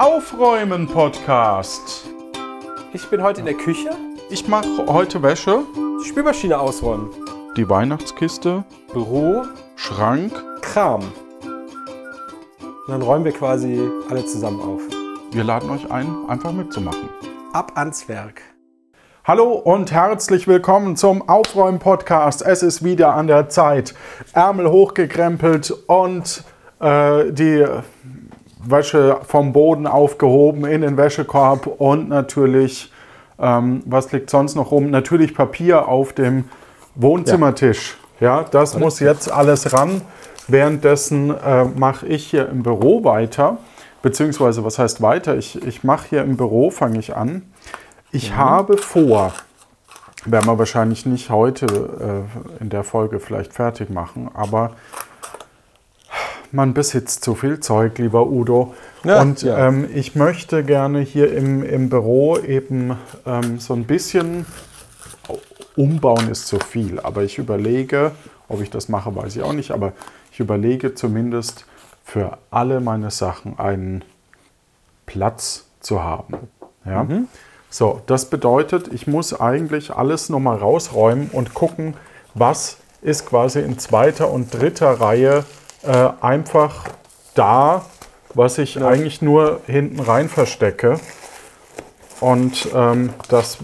Aufräumen Podcast. Ich bin heute in der Küche. Ich mache heute Wäsche, Die Spülmaschine ausräumen. die Weihnachtskiste, Büro, Schrank. Kram. Und dann räumen wir quasi alle zusammen auf. Wir laden euch ein, einfach mitzumachen. Ab ans Werk. Hallo und herzlich willkommen zum Aufräumen-Podcast. Es ist wieder an der Zeit. Ärmel hochgekrempelt und äh, die Wäsche vom Boden aufgehoben in den Wäschekorb und natürlich, ähm, was liegt sonst noch rum? Natürlich Papier auf dem Wohnzimmertisch. Ja, das muss jetzt alles ran. Währenddessen äh, mache ich hier im Büro weiter. Beziehungsweise, was heißt weiter? Ich, ich mache hier im Büro, fange ich an. Ich habe vor, werden wir wahrscheinlich nicht heute äh, in der Folge vielleicht fertig machen, aber man besitzt zu viel Zeug, lieber Udo. Ja, und ja. ähm, ich möchte gerne hier im, im Büro eben ähm, so ein bisschen umbauen ist zu viel, aber ich überlege, ob ich das mache, weiß ich auch nicht, aber ich überlege zumindest für alle meine Sachen einen Platz zu haben. Ja? So, das bedeutet, ich muss eigentlich alles nochmal rausräumen und gucken, was ist quasi in zweiter und dritter Reihe äh, einfach da, was ich eigentlich nur hinten rein verstecke. Und ähm, das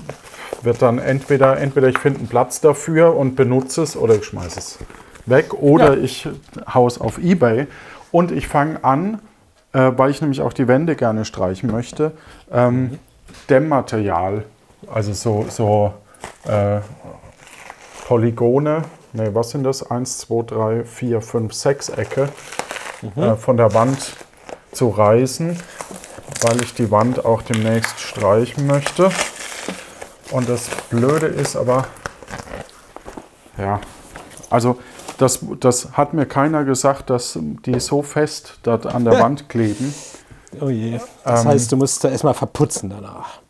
wird dann entweder, entweder ich finde einen Platz dafür und benutze es oder ich schmeiße es weg oder Ja. ich haue es auf Ebay und ich fange an, äh, weil ich nämlich auch die Wände gerne streichen möchte, ähm, Dämmmaterial, also so, so äh, Polygone, ne, was sind das? 1, 2, 3, 4, 5, 6 Ecke äh, von der Wand zu reißen, weil ich die Wand auch demnächst streichen möchte. Und das Blöde ist aber, ja, also das, das hat mir keiner gesagt, dass die so fest dort an der Wand kleben. Oh je. Das Ähm, heißt, du musst da erstmal verputzen danach.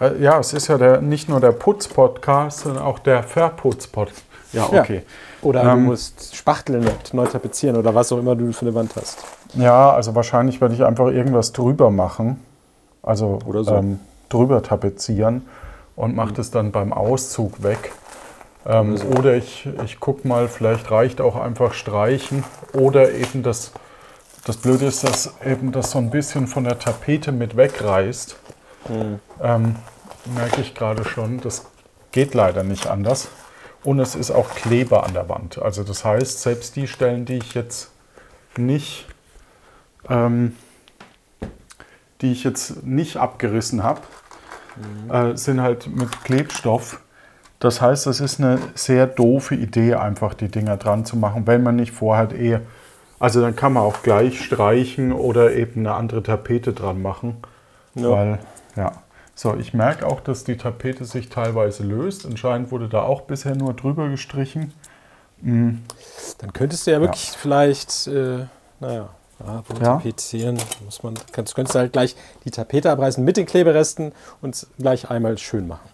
Äh, Ja, es ist ja der, nicht nur der Putz-Podcast, sondern auch der Verputz-Podcast. Ja, Ja. okay. Oder du Ähm, musst spachteln und neu tapezieren oder was auch immer du für eine Wand hast. Ja, also wahrscheinlich werde ich einfach irgendwas drüber machen. Also Oder so. ähm, drüber tapezieren und mache das dann beim Auszug weg. Ähm, Oder ich, ich gucke mal, vielleicht reicht auch einfach streichen. Oder eben das, das Blöde ist, dass eben das so ein bisschen von der Tapete mit wegreißt. Ähm, merke ich gerade schon, das geht leider nicht anders. Und es ist auch Kleber an der Wand. Also das heißt, selbst die Stellen, die ich jetzt nicht, ähm, die ich jetzt nicht abgerissen habe, äh, sind halt mit Klebstoff. Das heißt, es ist eine sehr doofe Idee, einfach die Dinger dran zu machen, wenn man nicht vorhat eh. Also dann kann man auch gleich streichen oder eben eine andere Tapete dran machen. Ja. Weil, ja. So, ich merke auch, dass die Tapete sich teilweise löst. Anscheinend wurde da auch bisher nur drüber gestrichen. Dann könntest du ja wirklich vielleicht, äh, naja, ja, wo Ja. tapezieren muss man, kannst, könntest du halt gleich die Tapete abreißen mit den Kleberesten und gleich einmal schön machen.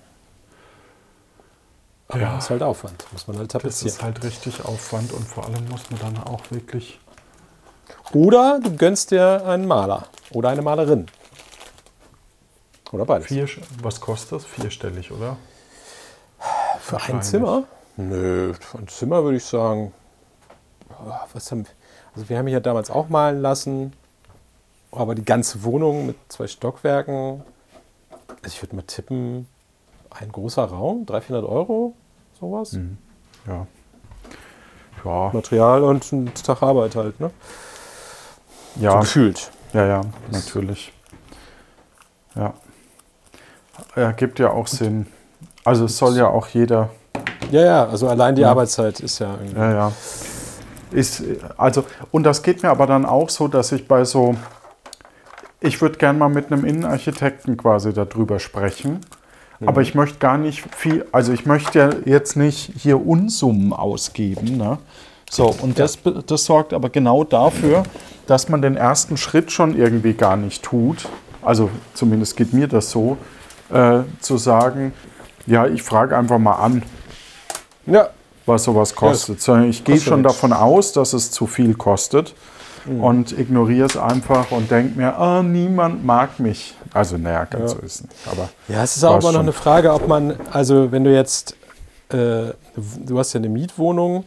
Aber Ja. das ist halt Aufwand, muss man halt Das tapezieren. ist halt richtig Aufwand und vor allem muss man dann auch wirklich. Oder du gönnst dir einen Maler oder eine Malerin. Oder beides. Vier, was kostet das? Vierstellig, oder? Für ein. Zimmer? Nö, für ein Zimmer würde ich sagen. Was haben, also wir haben hier damals auch malen lassen, aber die ganze Wohnung mit zwei Stockwerken. Also ich würde mal tippen, ein großer Raum, 300, 400 Euro, sowas. Ja. Ja, Material und ein Tag Arbeit halt, ne? So ja, gefühlt. ja, ja, natürlich. Ja. Ja, gibt ja auch Sinn. Also es soll ja auch jeder Ja, ja, also allein die Ja. Arbeitszeit ist ja irgendwie. Ja, ja. Ist, also, und das geht mir aber dann auch so, dass ich bei so, ich würde gern mal mit einem Innenarchitekten quasi darüber sprechen. Aber ich möchte gar nicht viel, also ich möchte ja jetzt nicht hier Unsummen ausgeben. Ne? So, und das, das sorgt aber genau dafür, dass man den ersten Schritt schon irgendwie gar nicht tut. Also zumindest geht mir das so, äh, zu sagen, ja, ich frage einfach mal an Ja, was sowas kostet, sondern ich gehe schon davon aus, dass es zu viel kostet. und ignoriere es einfach und denke mir, ah, niemand mag mich. Also naja, ganz Ja. so ist es nicht. Aber Ja, es ist auch immer noch eine Frage, ob man, also wenn du jetzt, äh, du hast ja eine Mietwohnung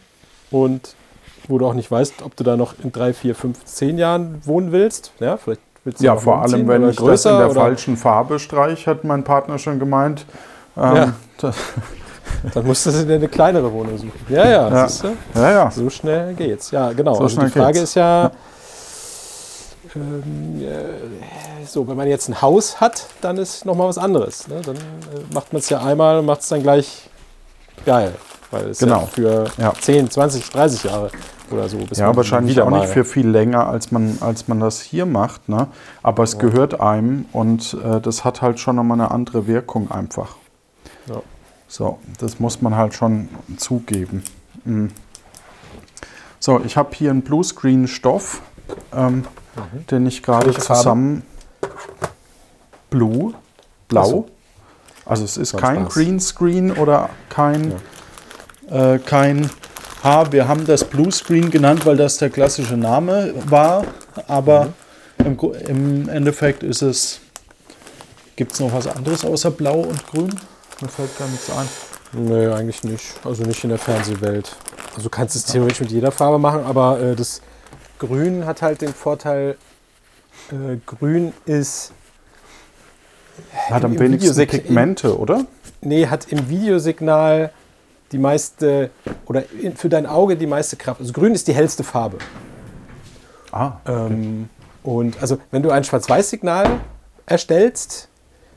und wo du auch nicht weißt, ob du da noch in drei, vier, fünf, zehn Jahren wohnen willst. Ja, vielleicht ja, vor allem, wenn ich das in der oder- falschen Farbe streiche, hat mein Partner schon gemeint. Ähm, Ja. das, Dann musst du dir eine kleinere Wohnung suchen. Ja, ja, Ja. siehst du? ja, ja. So schnell geht's. Ja, genau. So also die Frage geht's. ist ja, ähm, äh, so, wenn man jetzt ein Haus hat, dann ist nochmal was anderes. Ne? Dann äh, macht man es ja einmal und macht es dann gleich geil. Weil es Genau. ja für Ja. 10, 20, 30 Jahre oder so. Ja, wahrscheinlich wieder auch nicht für viel länger, als man, als man das hier macht. Ne? Aber es gehört einem und äh, das hat halt schon nochmal eine andere Wirkung einfach. Ja. So, das muss man halt schon zugeben. Mhm. So, ich habe hier einen Bluescreen-Stoff, ähm, den ich gerade Welche Farbe? zusammen. Blue, blau. so. Also es ist kein Spaß. Greenscreen oder kein, äh, kein Ha, wir haben das Bluescreen genannt, weil das der klassische Name war, aber im, Gru- im Endeffekt ist es. Gibt es noch was anderes außer Blau und Grün? Mir fällt gar nichts ein. Nee, eigentlich nicht. Also nicht in der Fernsehwelt. Also du kannst es theoretisch mit jeder Farbe machen, aber äh, das Grün hat halt den Vorteil, äh, Grün ist. Hat am Im wenigsten Pigmente, oder? Nee, hat im Videosignal die meiste, oder für dein Auge die meiste Kraft. Also grün ist die hellste Farbe. Ah, Ähm, und also wenn du ein Schwarz-Weiß-Signal erstellst,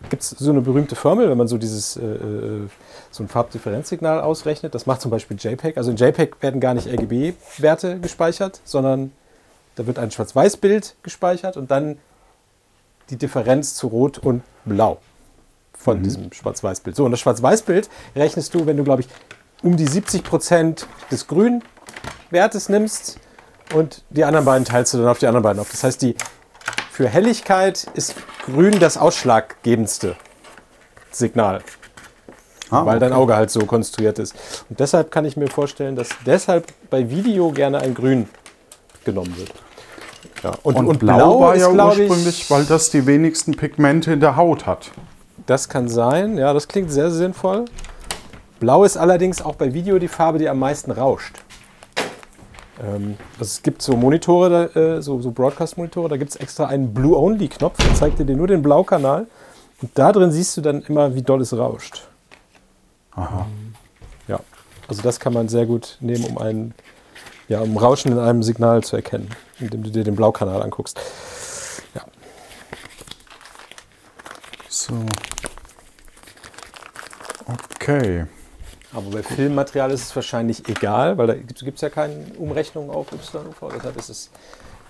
gibt es so eine berühmte Formel, wenn man so dieses äh, äh, so ein Farbdifferenzsignal ausrechnet. Das macht zum Beispiel JPEG. Also in JPEG werden gar nicht RGB-Werte gespeichert, sondern da wird ein Schwarz-Weiß-Bild gespeichert und dann die Differenz zu Rot und Blau von diesem Schwarz-Weiß-Bild. So, und das Schwarz-Weiß-Bild rechnest du, wenn du, glaube ich, um die 70 Prozent des Grünwertes nimmst und die anderen beiden teilst du dann auf die anderen beiden auf. Das heißt, die, für Helligkeit ist Grün das ausschlaggebendste Signal, ah, weil dein okay. Auge halt so konstruiert ist. Und deshalb kann ich mir vorstellen, dass deshalb bei Video gerne ein Grün genommen wird. Ja, Und, Blau, war ist, ja ursprünglich, weil das die wenigsten Pigmente in der Haut hat. Das kann sein, ja, das klingt sehr sinnvoll. Blau ist allerdings auch bei Video die Farbe, die am meisten rauscht. Ähm, also es gibt so Monitore, äh, so, so Broadcast-Monitore, da gibt es extra einen Blue-Only-Knopf, der zeigt dir nur den Blaukanal. Und da drin siehst du dann immer, wie doll es rauscht. Aha. Ja, also das kann man sehr gut nehmen, um ein ja, um Rauschen in einem Signal zu erkennen, indem du dir den Blaukanal anguckst. Ja. So. Okay. Aber bei Filmmaterial ist es wahrscheinlich egal, weil da gibt es ja keine Umrechnung auf YUV. Deshalb ist es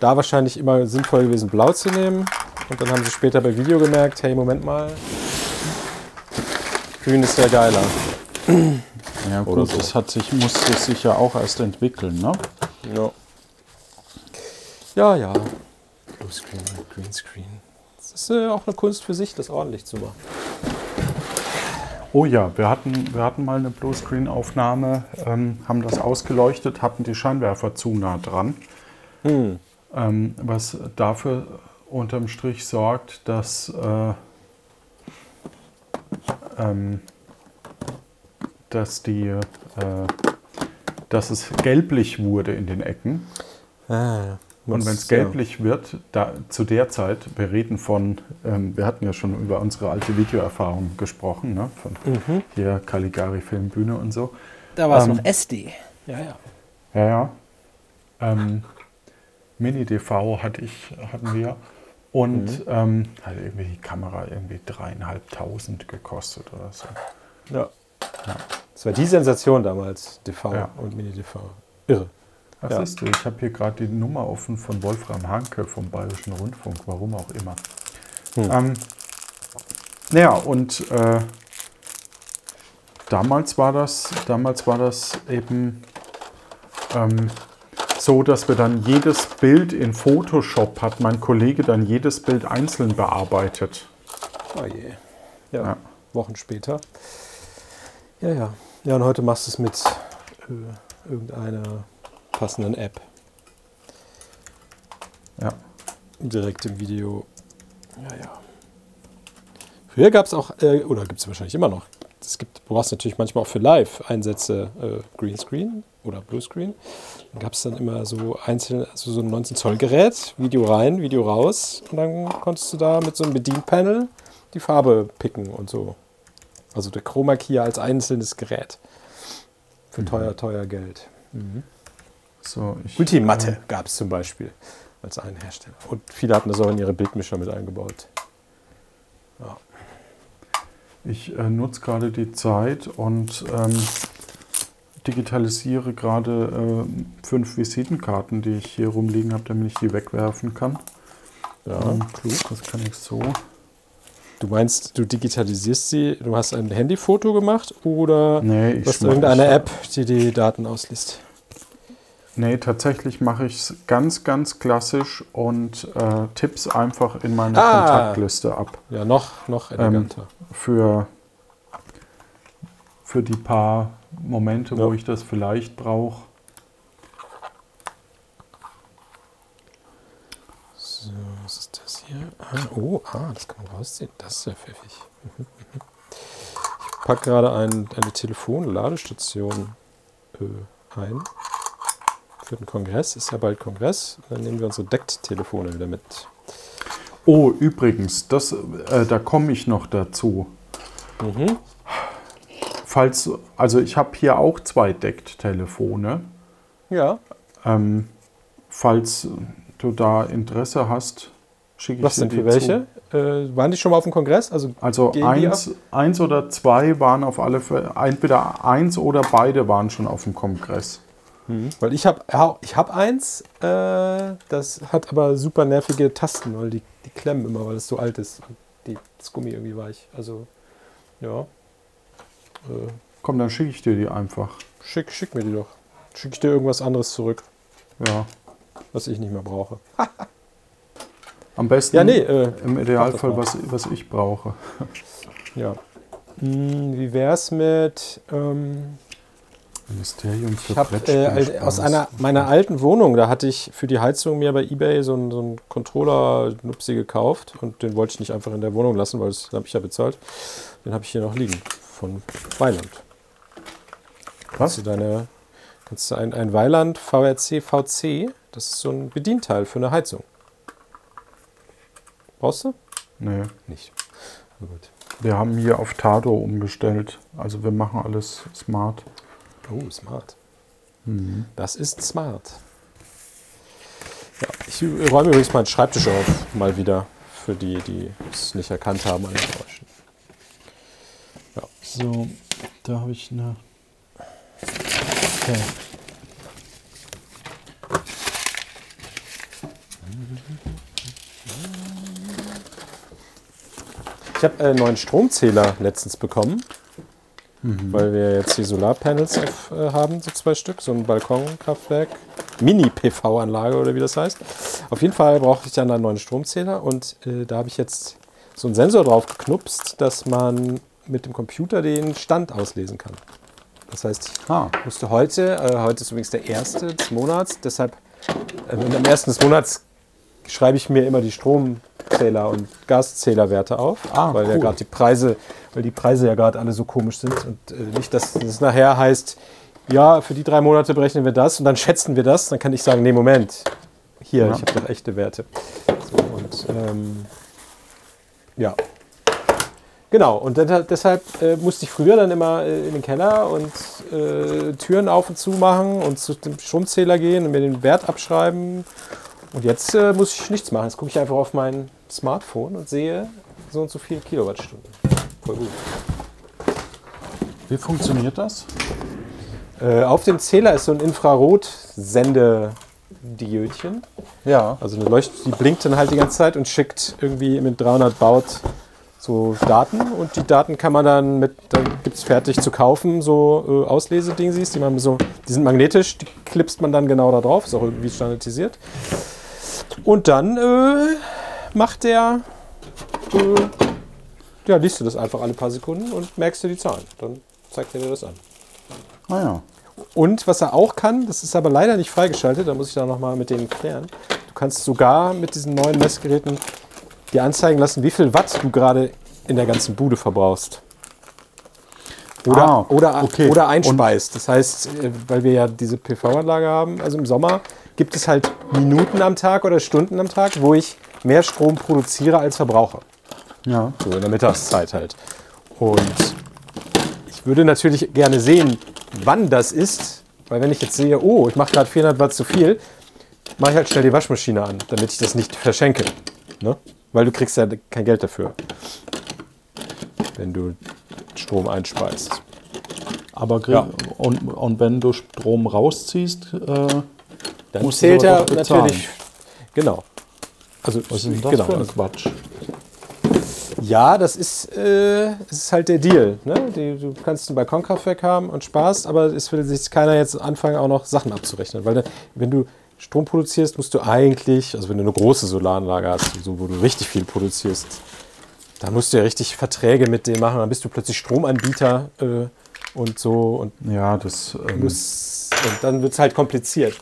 da wahrscheinlich immer sinnvoll gewesen, blau zu nehmen. Und dann haben sie später bei Video gemerkt, hey, Moment mal, grün ist ja geiler. Ja Oder gut, so. das hat sich, musste sich ja auch erst entwickeln, ne? Ja. Ja, ja. Bluescreen, Greenscreen. Das ist äh, auch eine Kunst für sich, das ordentlich zu machen. Oh ja, wir hatten, wir hatten mal eine Bluescreen-Aufnahme, ähm, haben das ausgeleuchtet, hatten die Scheinwerfer zu nah dran. Hm. Ähm, was dafür unterm Strich sorgt, dass, äh, ähm, dass, die, äh, dass es gelblich wurde in den Ecken. Ah, Und wenn es gelblich wird, da, zu der Zeit, wir reden von, ähm, wir hatten ja schon über unsere alte Videoerfahrung gesprochen, ne? von Mhm. hier Caligari Filmbühne und so. Da war es Ähm, noch SD. Ja, ja. Ja, ja. Ähm, Mini-DV hatte ich, hatten wir. Und ähm, hat irgendwie die Kamera irgendwie dreieinhalbtausend gekostet oder so. Ja. Das war die Sensation damals, DV Ja. und Mini-DV. Irre. Was Ja. ist du? Ich habe hier gerade die Nummer offen von Wolfram Hanke vom Bayerischen Rundfunk, warum auch immer. Hm. Ähm, naja, und äh, damals war das, damals war das eben ähm, so, dass wir dann jedes Bild in Photoshop hat mein Kollege dann jedes Bild einzeln bearbeitet. Oh je. Ja, Ja. Wochen später. Ja, ja. Ja, und heute machst du es mit äh, irgendeiner passenden App. Ja. direkt im Video. Ja, ja. Früher gab es auch, äh, oder gibt es wahrscheinlich immer noch, es gibt, du brauchst natürlich manchmal auch für Live-Einsätze äh, Greenscreen oder Bluescreen. Dann gab es dann immer so einzelne, also so ein 19 Zoll Gerät, Video rein, Video raus und dann konntest du da mit so einem Bedienpanel die Farbe picken und so. Also der Chroma Key als einzelnes Gerät. Für teuer, teuer Geld. So, Multimatte gab es zum Beispiel als einen Hersteller. Und viele hatten das auch in ihre Bildmischer mit eingebaut. Ich äh, nutze gerade die Zeit und ähm, digitalisiere gerade äh, fünf Visitenkarten, die ich hier rumliegen habe, damit ich die wegwerfen kann. Ja. Ähm, klug, das kann ich so. Du meinst, du digitalisierst sie, du hast ein Handyfoto gemacht oder Nee, hast irgendeine App, die die Daten ausliest? Nee, tatsächlich mache ich es ganz, ganz klassisch und äh, tipp's einfach in meine Ah. Kontaktliste ab. Ja, noch, noch eleganter. Für, für die paar Momente, wo Ja. ich das vielleicht brauche. So, was ist das hier? Ah, oh, ah, das kann man rausziehen. Das ist ja pfiffig. Ich packe gerade ein, eine Telefonladestation äh, ein. Für den Kongress. Ist ja bald Kongress. Dann nehmen wir unsere Deckt-Telefone wieder mit. Oh, übrigens, das, äh, da komme ich noch dazu. Mhm. Falls, also ich habe hier auch zwei Deckt-Telefone. Ja. Ähm, falls du da Interesse hast, schicke ich Was dir denn die für welche? Äh, waren die schon mal auf dem Kongress? Also. Also eins, eins oder zwei waren auf alle Fälle, entweder eins oder beide waren schon auf dem Kongress. Weil ich habe ich hab eins, äh, das hat aber super nervige Tasten, weil die, die klemmen immer, weil es so alt ist. Die, das Gummi irgendwie weich. Also, ja. Äh, Komm, dann schicke ich dir die einfach. schick, schick mir die doch. Schick ich dir irgendwas anderes zurück, Ja. was ich nicht mehr brauche. Am besten Ja, nee, äh, im Idealfall, was, was ich brauche. ja. Hm, wie wär's mit. Ähm, Ministerium für ich habe äh, aus einer meiner alten Wohnung, da hatte ich für die Heizung mir bei Ebay so einen, so einen Controller-Nupsi gekauft und den wollte ich nicht einfach in der Wohnung lassen, weil das habe ich ja bezahlt. Den habe ich hier noch liegen von Weiland. Kannst du Was? deine, kannst du ein, ein Weiland VRC VC, das ist so ein Bedienteil für eine Heizung. Brauchst du? Nee. Nicht. Gut. Wir haben hier auf Tado umgestellt. Also wir machen alles smart. Oh, smart. Mhm. Das ist smart. Ja, ich räume übrigens meinen Schreibtisch auf, mal wieder, für die, die es nicht erkannt haben Geräuschen. So, da habe ich eine. Okay. Ich habe einen neuen Stromzähler letztens bekommen, weil wir jetzt die Solarpanels auf, äh, haben, so zwei Stück, so ein Balkonkraftwerk, Mini-PV-Anlage oder wie das heißt. Auf jeden Fall brauchte ich dann einen neuen Stromzähler und äh, da habe ich jetzt so einen Sensor drauf geknupst, dass man mit dem Computer den Stand auslesen kann. Das heißt, ich Ah, musste heute, äh, heute ist übrigens der erste des Monats, deshalb äh, am ersten des Monats schreibe ich mir immer die Stromzähler und Gaszählerwerte auf, Ah, weil ja cool. gerade die Preise, weil die Preise ja gerade alle so komisch sind und äh, nicht, dass es nachher heißt, ja, für die drei Monate berechnen wir das und dann schätzen wir das, dann kann ich sagen, nee, Moment, hier, Ja. ich habe doch echte Werte. So, und ähm, ja. Genau, und deshalb äh, musste ich früher dann immer äh, in den Keller und äh, Türen auf und zu machen und zu dem Stromzähler gehen und mir den Wert abschreiben. Und jetzt äh, muss ich nichts machen. Jetzt gucke ich einfach auf mein Smartphone und sehe so und so viele Kilowattstunden. Voll gut. wie funktioniert das? Äh, auf dem Zähler ist so ein Infrarot-Sendediödchen. Ja. Also eine Leuchte, die blinkt dann halt die ganze Zeit und schickt irgendwie mit 300 Baut so Daten und die Daten kann man dann mit, dann gibt es fertig zu kaufen, so äh, Auslesedingsies, die man so, die sind magnetisch, die klipst man dann genau da drauf, ist auch irgendwie standardisiert. Und dann äh, macht der, äh, ja, liest du das einfach alle paar Sekunden und merkst dir die Zahlen. Dann zeigt er dir das an. Ah ja. Und was er auch kann, das ist aber leider nicht freigeschaltet, da muss ich dann nochmal mit denen klären. Du kannst sogar mit diesen neuen Messgeräten dir anzeigen lassen, wie viel Watt du gerade in der ganzen Bude verbrauchst. Oder, Ah, oder, okay. oder einspeist. Das heißt, äh, weil wir ja diese PV-Anlage haben, also im Sommer, gibt es halt Minuten am Tag oder Stunden am Tag, wo ich mehr Strom produziere als verbrauche. Ja. So in der Mittagszeit halt. Und ich würde natürlich gerne sehen, wann das ist, weil wenn ich jetzt sehe, oh, ich mache gerade 400 Watt zu viel, mache ich halt schnell die Waschmaschine an, damit ich das nicht verschenke. Ne? Weil du kriegst ja kein Geld dafür, wenn du Strom einspeist. Aber Ja. und, und wenn du Strom rausziehst, äh, Dann Musst du zählt er natürlich. Genau. Also, was ist denn das genau, für ein Quatsch? Ja, das ist, äh, es ist halt der Deal. Ne? Die, du kannst ein Balkonkraftwerk haben und Spaß, aber es will sich keiner jetzt anfangen, auch noch Sachen abzurechnen. Weil wenn du Strom produzierst, musst du eigentlich, also wenn du eine große Solaranlage hast, so, wo du richtig viel produzierst, dann musst du ja richtig Verträge mit denen machen. Dann bist du plötzlich Stromanbieter äh, und so und, Ja, das. Ähm, musst, und dann wird es halt kompliziert.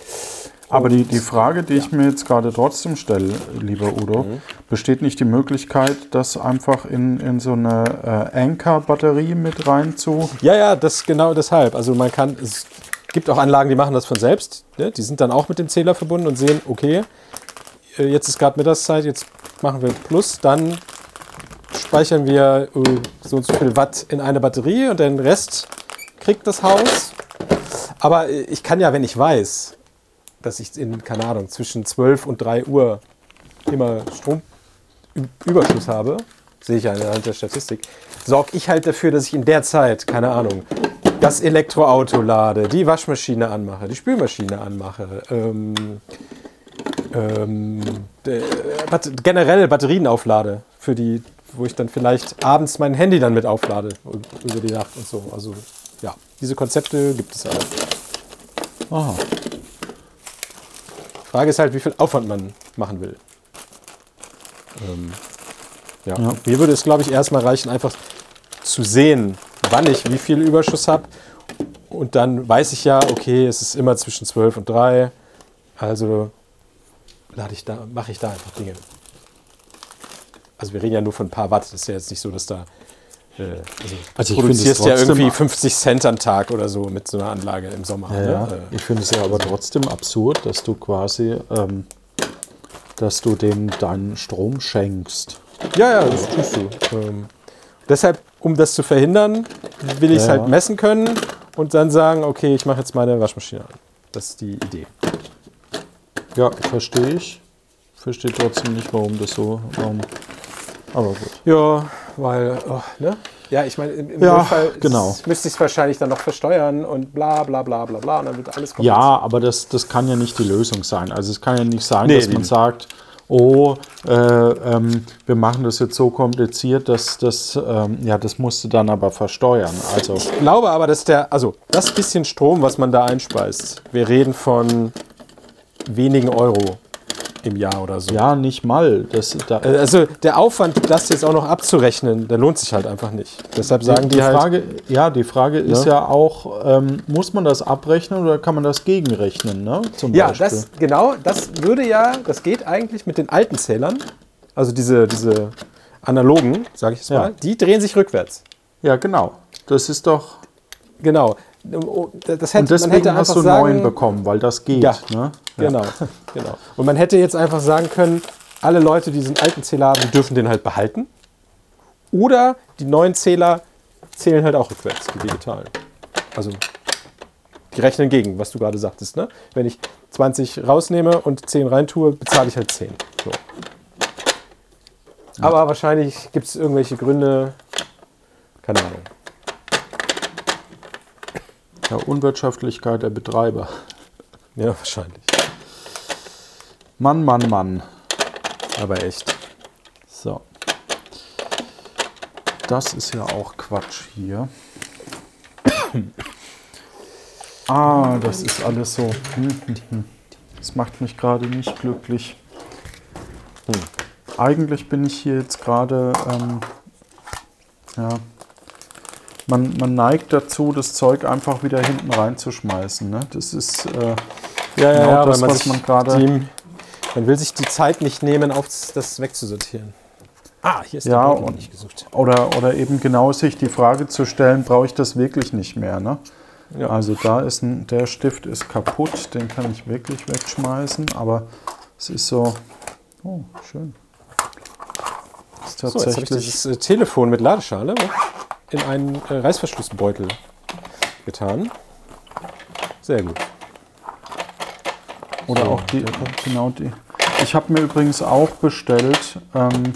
Aber die, die Frage, die ich mir jetzt gerade trotzdem stelle, lieber Udo, Mhm. besteht nicht die Möglichkeit, das einfach in, in so eine äh, Anker-Batterie mit rein zu. Ja, ja, das genau deshalb. Also man kann, es gibt auch Anlagen, die machen das von selbst. Ne? Die sind dann auch mit dem Zähler verbunden und sehen, okay, äh, jetzt ist gerade Mittagszeit, jetzt machen wir Plus, dann speichern wir äh, so und so viel Watt in eine Batterie und den Rest kriegt das Haus. Aber äh, ich kann ja, wenn ich weiß, dass ich in, keine Ahnung, zwischen 12 und 3 Uhr immer Stromüberschuss habe, sehe ich ja anhand der Statistik, sorge ich halt dafür, dass ich in der Zeit, keine Ahnung, das Elektroauto lade, die Waschmaschine anmache, die Spülmaschine anmache, ähm, ähm, de- bat generell Batterien auflade, für die, wo ich dann vielleicht abends mein Handy dann mit auflade über die Nacht und so. Also ja, diese Konzepte gibt es auch. Aha. Frage ist halt, wie viel Aufwand man machen will. Ähm, ja. Ja. Mir würde es, glaube ich, erstmal reichen, einfach zu sehen, wann ich wie viel Überschuss habe. Und dann weiß ich ja, okay, es ist immer zwischen 12 und 3. Also lade ich da, mache ich da einfach Dinge. Also wir reden ja nur von ein paar Watt. Das ist ja jetzt nicht so, dass da. Also, Also du ich produzierst ja irgendwie 50 Cent am Tag oder so mit so einer Anlage im Sommer. Ja, ne? ja. Äh, Ich finde es ja aber trotzdem absurd, dass du quasi, ähm, dass du dem deinen Strom schenkst. Ja, ja, das tust du. Ähm, deshalb, um das zu verhindern, will ich es Ja, halt messen können und dann sagen, okay, ich mache jetzt meine Waschmaschine an. Das ist die Idee. Ja, verstehe ich. Verstehe trotzdem nicht, warum das so. Warum. Aber gut. Ja, weil, oh, ne? Ja, ich meine, im, im Ja, Notfall genau. müsste ich es wahrscheinlich dann noch versteuern und bla bla bla bla bla und dann wird alles kompliziert. Ja, aber das, das kann ja nicht die Lösung sein. Also es kann ja nicht sein, Nee, dass man sagt, oh, äh, ähm, wir machen das jetzt so kompliziert, dass das, ähm, ja, das musst du dann aber versteuern. Also Ich glaube aber, dass der, also das bisschen Strom, was man da einspeist, wir reden von wenigen Euro im Jahr oder so. ja, nicht mal. Das, da, Also der Aufwand, das jetzt auch noch abzurechnen, der lohnt sich halt einfach nicht. Deshalb sagen die, die halt, Frage, ja, die Frage ist Ja. ja auch, ähm, muss man das abrechnen oder kann man das gegenrechnen? Ne? Zum ja, Beispiel. das genau, das würde ja, das geht eigentlich mit den alten Zählern, also diese, diese analogen, sage ich Ja. mal, die drehen sich rückwärts. ja, genau. Das ist doch. Genau. Das hätte, Und deswegen man hätte hast du sagen, neun bekommen, weil das geht. Ja. Ne? Genau, genau. Und man hätte jetzt einfach sagen können, alle Leute, die diesen alten Zähler haben, die dürfen den halt behalten. Oder die neuen Zähler zählen halt auch rückwärts, die digitalen. Also die rechnen gegen, was du gerade sagtest. Ne? Wenn ich 20 rausnehme und 10 reintue, bezahle ich halt 10. So. Aber wahrscheinlich gibt es irgendwelche Gründe, keine Ahnung. Ja, Unwirtschaftlichkeit der Betreiber. Ja, wahrscheinlich. Mann, Mann, Mann. Aber echt. So. Das ist ja auch Quatsch hier. Ah, das ist alles so. Das macht mich gerade nicht glücklich. Hm. Eigentlich bin ich hier jetzt gerade, ähm, ja, man, man neigt dazu, das Zeug einfach wieder hinten reinzuschmeißen. Ne? Das ist, äh, Ja, Genau das, weil was man gerade- Man will sich die Zeit nicht nehmen, auf das wegzusortieren. Ah, hier ist Ja, der Beutel, und- den ich gesucht. Oder, oder eben genau sich die Frage zu stellen, brauche ich das wirklich nicht mehr? Ne? Ja. Also da ist ein, der Stift ist kaputt, den kann ich wirklich wegschmeißen, aber es ist so, oh, schön. Ist So, jetzt habe ich tatsächlich, dieses äh, Telefon mit Ladeschale in einen äh, Reißverschlussbeutel getan. Sehr gut. oder so, auch die, genau die. Ich habe mir übrigens auch bestellt, ähm,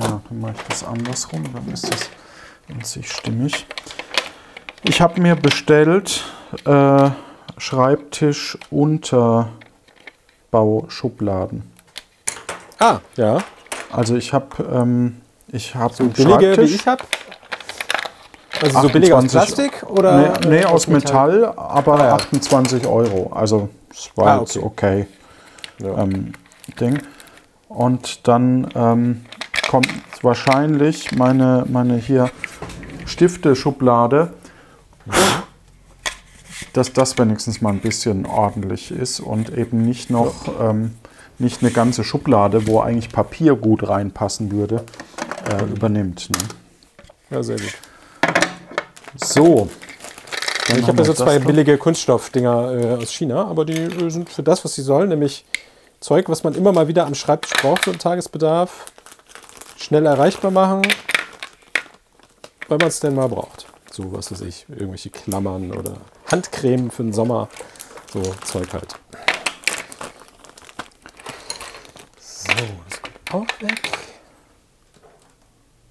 ja, dann mache ich das andersrum, dann ist das in sich stimmig. Ich habe mir bestellt äh, Schreibtisch Unterbauschubladen. Ah, ja. Also ich habe ähm, ich habe einen Billige, wie Schreibtisch. ich habe. Also so billig aus 28 Plastik oder? nee, nee, aus Metall, aber Ah, ja. 28 Euro. Also es war Ah, jetzt okay. okay. Ja. ähm, Ding. Und dann ähm, kommt wahrscheinlich meine, meine hier Stifte-Schublade, dass das wenigstens mal ein bisschen ordentlich ist und eben nicht noch ähm, nicht eine ganze Schublade, wo eigentlich Papier gut reinpassen würde, äh, übernimmt. Ne? ja, sehr gut. So. Dann Ich habe ja so wir zwei das billige Kunststoffdinger äh, aus China, aber die äh, sind für das, was sie sollen, nämlich Zeug, was man immer mal wieder am Schreibtisch braucht für den Tagesbedarf, schnell erreichbar machen, weil man es denn mal braucht. So, was weiß ich, irgendwelche Klammern oder Handcreme für den Sommer, so Zeug halt. So, das kommt auch weg.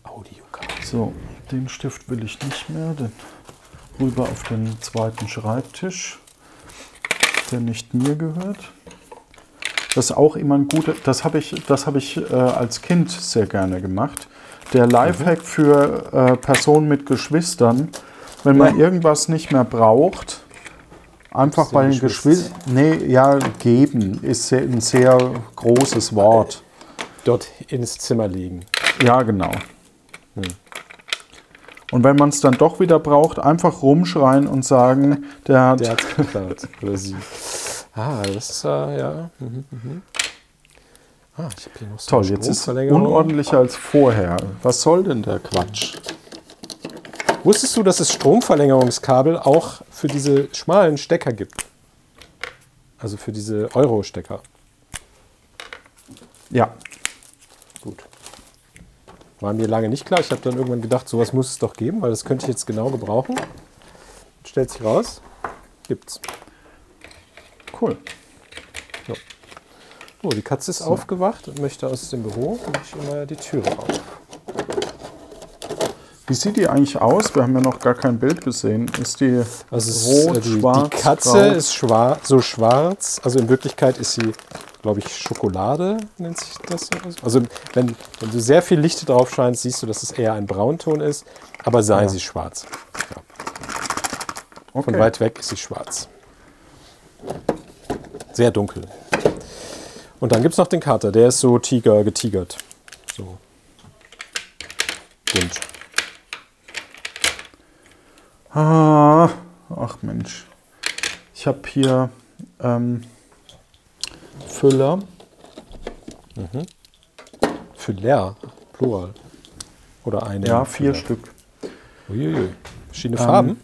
Audiokabel. So, den Stift will ich nicht mehr. Den rüber auf den zweiten Schreibtisch, der nicht mir gehört. Das ist auch immer ein guter. Das habe ich, das habe ich äh, als Kind sehr gerne gemacht. Der Lifehack für äh, Personen mit Geschwistern, wenn man Ja. irgendwas nicht mehr braucht, einfach bei den Geschwister? Geschwistern. Nee, ja, geben ist ein sehr großes Wort. Dort ins Zimmer legen. Ja, genau. Und wenn man es dann doch wieder braucht, einfach rumschreien und sagen, der hat. Der hat geklaut. Oder sie. Ah, das ist äh, ja. Mhm, mhm. Ah, ich habe hier noch so toll, jetzt ist es unordentlicher als vorher. Was soll denn der Quatsch? Wusstest du, dass es Stromverlängerungskabel auch für diese schmalen Stecker gibt? Also für diese Euro-Stecker. Ja. War mir lange nicht klar. Ich habe dann irgendwann gedacht, sowas muss es doch geben, weil das könnte ich jetzt genau gebrauchen. Stellt sich raus. Gibt's. cool. Oh, die Katze ist aufgewacht und möchte aus dem Büro. Mache ich immer die Türe auf. Wie sieht die eigentlich aus? Wir haben ja noch gar kein Bild gesehen. Ist die Also es ist, rot, äh, die, schwarz, die Katze grau? ist schwar so schwarz. Also in Wirklichkeit ist sie, glaube ich, Schokolade nennt sich das. Also wenn, wenn du sehr viel Licht drauf scheinst, siehst du, dass es eher ein Braunton ist. Aber sei sie schwarz. Ja. Von okay. weit weg ist sie schwarz. Sehr dunkel. Und dann gibt es noch den Kater. Der ist so Tiger getigert. So. Bunt. Ah, ach Mensch. Ich habe hier ähm, Füller. Für leer. Plural. Oder eine. Ja, vier Füller. Stück. Uiuiui. Verschiedene Ähm, Farben?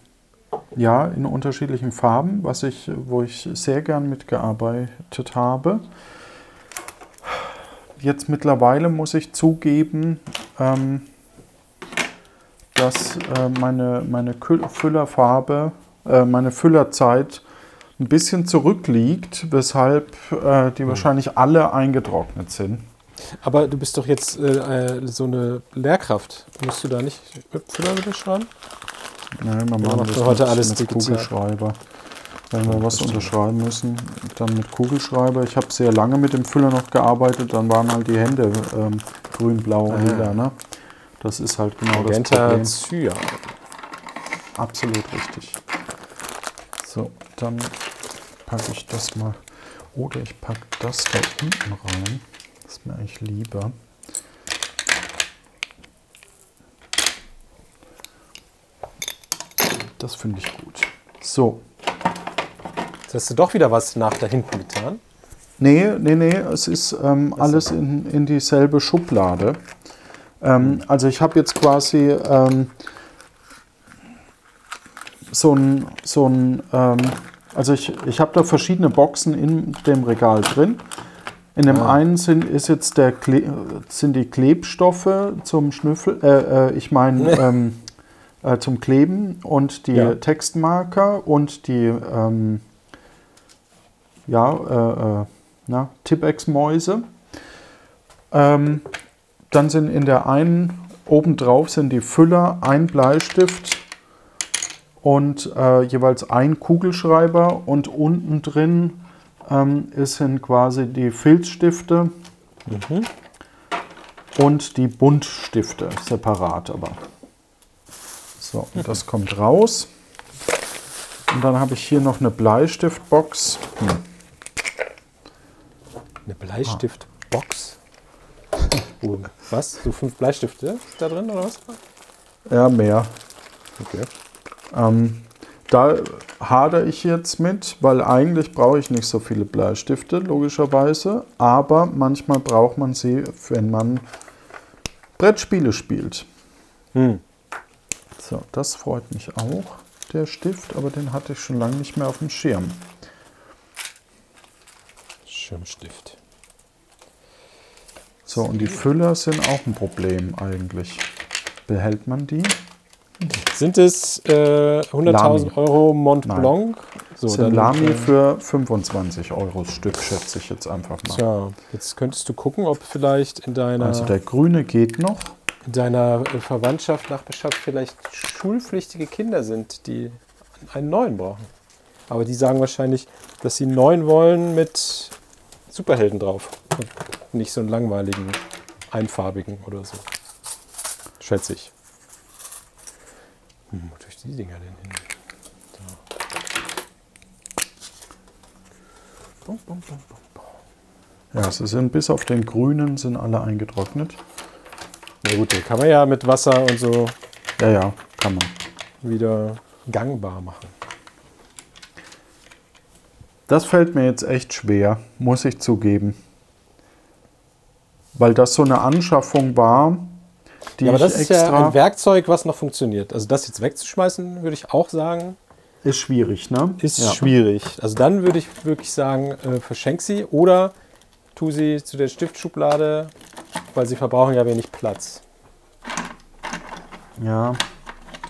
Ja, in unterschiedlichen Farben, was ich, wo ich sehr gern mitgearbeitet habe. Jetzt mittlerweile muss ich zugeben, ähm, dass äh, meine, meine Füllerfarbe, äh, meine Füllerzeit ein bisschen zurückliegt, weshalb äh, die wahrscheinlich alle eingetrocknet sind. Aber du bist doch jetzt äh, äh, so eine Lehrkraft. Musst du da nicht Füller wieder schreiben? Nein, wir Ja, machen macht das heute mit, alles mit digital. Kugelschreiber. Wenn wir was unterschreiben müssen, dann mit Kugelschreiber. Ich habe sehr lange mit dem Füller noch gearbeitet, dann waren halt die Hände ähm, grün, blau und Ah. lila. Ne? Das ist halt genau das Magenta Problem. Cyan. Absolut richtig. So, dann packe ich das mal. Oder ich packe das da unten rein. Das ist mir eigentlich lieber. Das finde ich gut. So, Jetzt hast du doch wieder was nach da hinten getan. Nee, nee, nee, es ist ähm, alles in, in dieselbe Schublade. Ähm, also ich habe jetzt quasi ähm, so ein, so ein ähm, also ich, ich habe da verschiedene Boxen in dem Regal drin. In dem Ah. einen sind, ist jetzt der Kle sind die Klebstoffe zum Schnüffel, äh, äh, ich meine ähm, äh, zum Kleben und die Ja. Textmarker und die ähm, ja, äh, äh, na, Tippex-Mäuse. Ähm, dann sind in der einen obendrauf sind die Füller, ein Bleistift und äh, jeweils ein Kugelschreiber und unten drin ähm, ist sind quasi die Filzstifte und die Buntstifte separat aber. So, und das kommt raus. Und dann habe ich hier noch eine Bleistiftbox. Hm. Eine Bleistiftbox. Oh, was? So fünf Bleistifte da drin oder was? Ja, mehr. Okay. Ähm, da hadere ich jetzt mit, weil eigentlich brauche ich nicht so viele Bleistifte, logischerweise. Aber manchmal braucht man sie, wenn man Brettspiele spielt. Hm. So, das freut mich auch, der Stift, aber den hatte ich schon lange nicht mehr auf dem Schirm. Schirmstift. So, und die Füller sind auch ein Problem eigentlich. Behält man die? Sind es äh, 100.000 Lamy. Euro Mont Nein. Blanc? So, äh, für 25 Euro Stück, schätze ich jetzt einfach mal. Tja, jetzt könntest du gucken, ob vielleicht in deiner, Also der grüne geht noch. in deiner äh, Verwandtschaft, Nachbarschaft vielleicht schulpflichtige Kinder sind, die einen neuen brauchen. Aber die sagen wahrscheinlich, dass sie einen neuen wollen mit Superhelden drauf. Und nicht so einen langweiligen, einfarbigen oder so. Schätze ich. Hm, wo tue ich die Dinger denn hin? Da. Bum, bum, bum. Ja, sie sind bis auf den grünen sind alle eingetrocknet. Na gut, den kann man ja mit Wasser und so Ja, ja, kann man. wieder gangbar machen. Das fällt mir jetzt echt schwer, muss ich zugeben. Weil das so eine Anschaffung war, Ja, aber das ist ja ein Werkzeug, was noch funktioniert. Also das jetzt wegzuschmeißen, würde ich auch sagen, ist schwierig, ne? ist ja. schwierig. Also dann würde ich wirklich sagen, äh, verschenk sie oder tu sie zu der Stiftschublade, weil sie verbrauchen ja wenig Platz. Ja,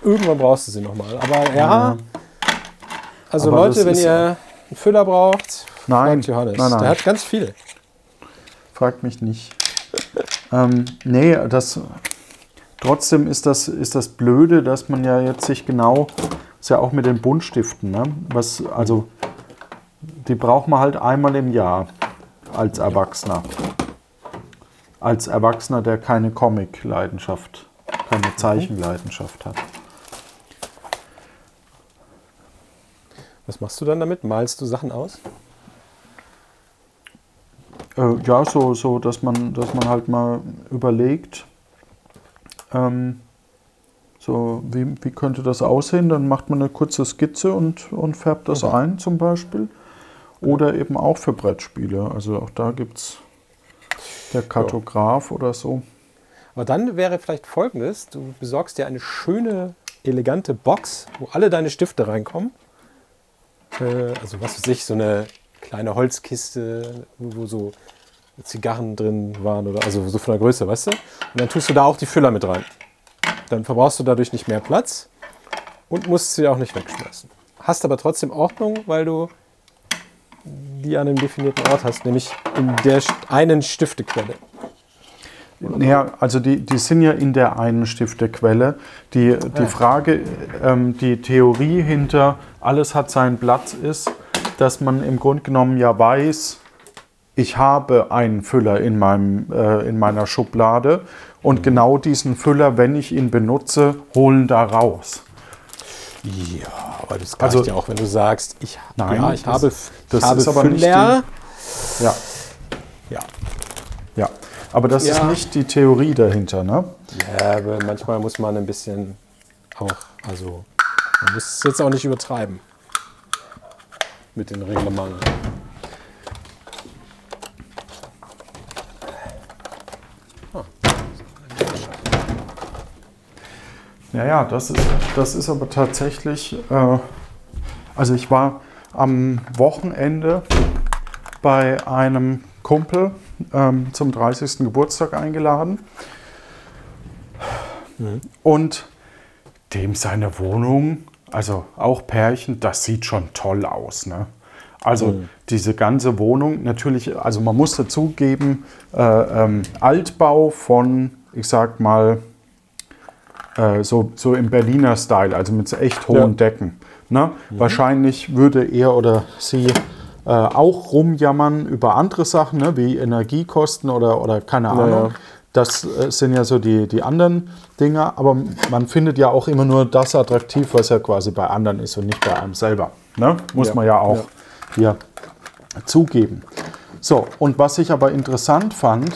Irgendwann brauchst du sie nochmal. Aber ja, Ja. also Aber Leute, wenn ihr einen Füller braucht, Nein, fragt Johannes. nein, nein. Der hat ganz viele. fragt mich nicht. ähm, nee, das. Trotzdem ist das, ist das Blöde, dass man ja jetzt sich genau, ist ja auch mit den Buntstiften, ne? Was, also, die braucht man halt einmal im Jahr als Erwachsener. Als Erwachsener, der keine Comic-Leidenschaft, keine Zeichenleidenschaft hat. Was machst du dann damit? Malst du Sachen aus? Äh, ja, so, so dass, man, dass man halt mal überlegt, ähm, so wie, wie könnte das aussehen, dann macht man eine kurze Skizze und, und färbt das Mhm. ein zum Beispiel. Oder eben auch für Brettspiele. Also auch da gibt es der Kartograf oder so. Aber dann wäre vielleicht folgendes: Du besorgst dir eine schöne, elegante Box, wo alle deine Stifte reinkommen. Äh, also, was weiß ich, so eine kleine Holzkiste, wo so Zigarren drin waren oder also so von der Größe, weißt du? Und dann tust du da auch die Füller mit rein. Dann verbrauchst du dadurch nicht mehr Platz und musst sie auch nicht wegschmeißen. Hast aber trotzdem Ordnung, weil du die an einem definierten Ort hast, nämlich in der einen Stiftequelle. Naja, also die, die sind ja in der einen Stiftequelle. Die, die Ja. Frage, ähm, die Theorie hinter alles hat seinen Platz ist, dass man im Grunde genommen ja weiß, ich habe einen Füller in, meinem, äh, in meiner Schublade und genau diesen Füller, wenn ich ihn benutze, holen da raus. Ja, aber das reicht Also- ja auch, wenn du sagst, ich, Nein, ja, ich das- habe, das ich habe ist aber nicht Füller. Ja, Ja. ja. Aber das ist Ja. nicht die Theorie dahinter, ne? ja, aber manchmal muss man ein bisschen auch, also man muss es jetzt auch nicht übertreiben mit den Reglementen. Ja, ja, das ist, das ist aber tatsächlich, äh, also ich war am Wochenende bei einem Kumpel ähm, zum 30. Geburtstag eingeladen. Und dem seine Wohnung, also auch Pärchen, das sieht schon toll aus. Ne? Also diese ganze Wohnung, natürlich, also man muss dazugeben, äh, ähm, Altbau von, ich sag mal, äh, so, so im Berliner Style, also mit so echt hohen Ja. Decken. Ne? Wahrscheinlich würde er oder sie äh, auch rumjammern über andere Sachen, ne? wie Energiekosten oder, oder keine Ahnung. ja. Das äh, sind ja so die, die anderen Dinge, aber man findet ja auch immer nur das attraktiv, was ja quasi bei anderen ist und nicht bei einem selber. Ne? Muss Ja, man ja auch ja. hier zugeben. So, und was ich aber interessant fand,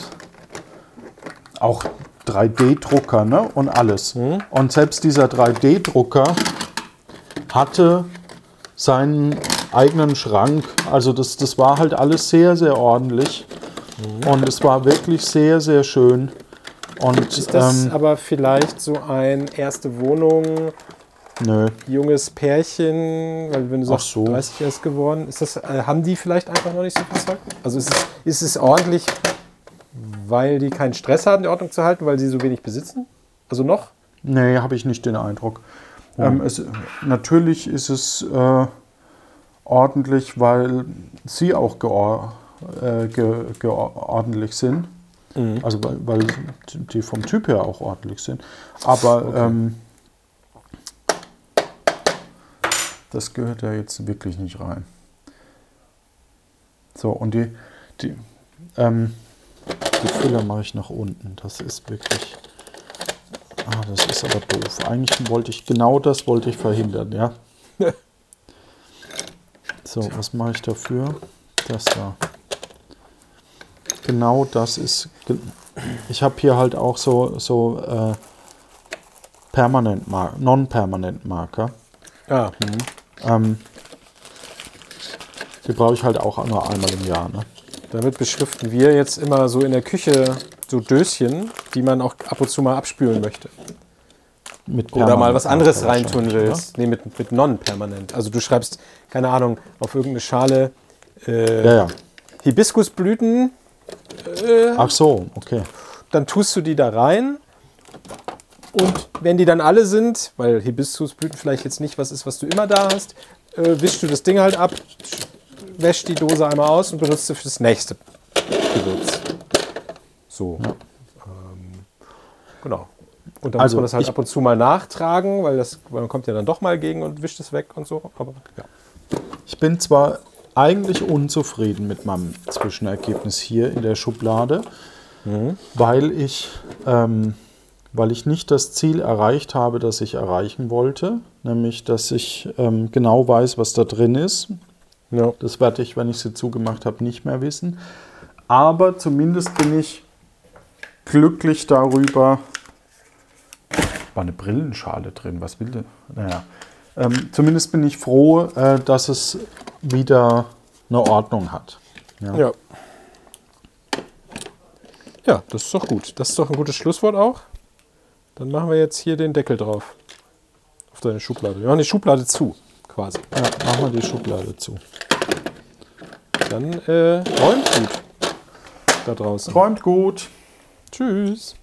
auch 3D-Drucker ne? und alles. Und selbst dieser 3D-Drucker hatte seinen eigenen Schrank. Also das, das war halt alles sehr, sehr ordentlich. Und es war wirklich sehr, sehr schön. Und Ist das ähm, aber vielleicht so ein erste Wohnung, nö. junges Pärchen, weil wenn du sagst, so. 30 erst geworden, ist das, äh, haben die vielleicht einfach noch nicht so viel Zeug? Also ist es, ist es ordentlich, weil die keinen Stress haben, die Ordnung zu halten, weil sie so wenig besitzen? Also noch? Nee, habe ich nicht den Eindruck. Ähm, es, natürlich ist es äh, ordentlich, weil sie auch geor äh, ge geordentlich sind. Also weil, weil die vom Typ her auch ordentlich sind. Aber ähm, das gehört ja jetzt wirklich nicht rein. So, und die, die, ähm, die Füller mache ich nach unten. Das ist wirklich... Ah, das ist aber doof. Eigentlich wollte ich, genau das wollte ich verhindern, ja. So, was mache ich dafür? Das da. Genau das ist. Ich habe hier halt auch so, so äh, permanent Mar non-permanent Marker. Ja. Ähm, die brauche ich halt auch nur einmal im Jahr. Ne? Damit beschriften wir jetzt immer so in der Küche so Döschen, die man auch ab und zu mal abspülen möchte. Mit Oder mal was anderes reintun wahrscheinlich, willst. Nee, mit, mit non-permanent. Also du schreibst, keine Ahnung, auf irgendeine Schale äh, oder? Ja, ja. Hibiskusblüten, Ach so, okay. dann tust du die da rein. Und wenn die dann alle sind, weil Hibiskusblüten vielleicht jetzt nicht was ist, was du immer da hast, äh, wischst du das Ding halt ab, wäschst die Dose einmal aus und benutzt sie für das nächste Gewürz. So. Ähm, genau. Und dann Also, muss man das halt ab und zu mal nachtragen, weil das, weil man kommt ja dann doch mal gegen und wischt es weg und so. Aber ja. Ich bin zwar eigentlich unzufrieden mit meinem Zwischenergebnis hier in der Schublade, weil, ich, ähm, weil ich nicht das Ziel erreicht habe, das ich erreichen wollte, nämlich dass ich ähm, genau weiß, was da drin ist. Ja. Das werde ich, wenn ich sie zugemacht habe, nicht mehr wissen. Aber zumindest bin ich glücklich darüber. War eine Brillenschale drin, was will der? Naja. Ähm, zumindest bin ich froh, äh, dass es wieder eine Ordnung hat. Ja. Ja. Ja, das ist doch gut. Das ist doch ein gutes Schlusswort auch. Dann machen wir jetzt hier den Deckel drauf. Auf deine Schublade. Wir machen die Schublade zu, quasi. Ja, machen wir die Schublade zu. Dann äh, räumt gut da draußen. Räumt gut. Tschüss.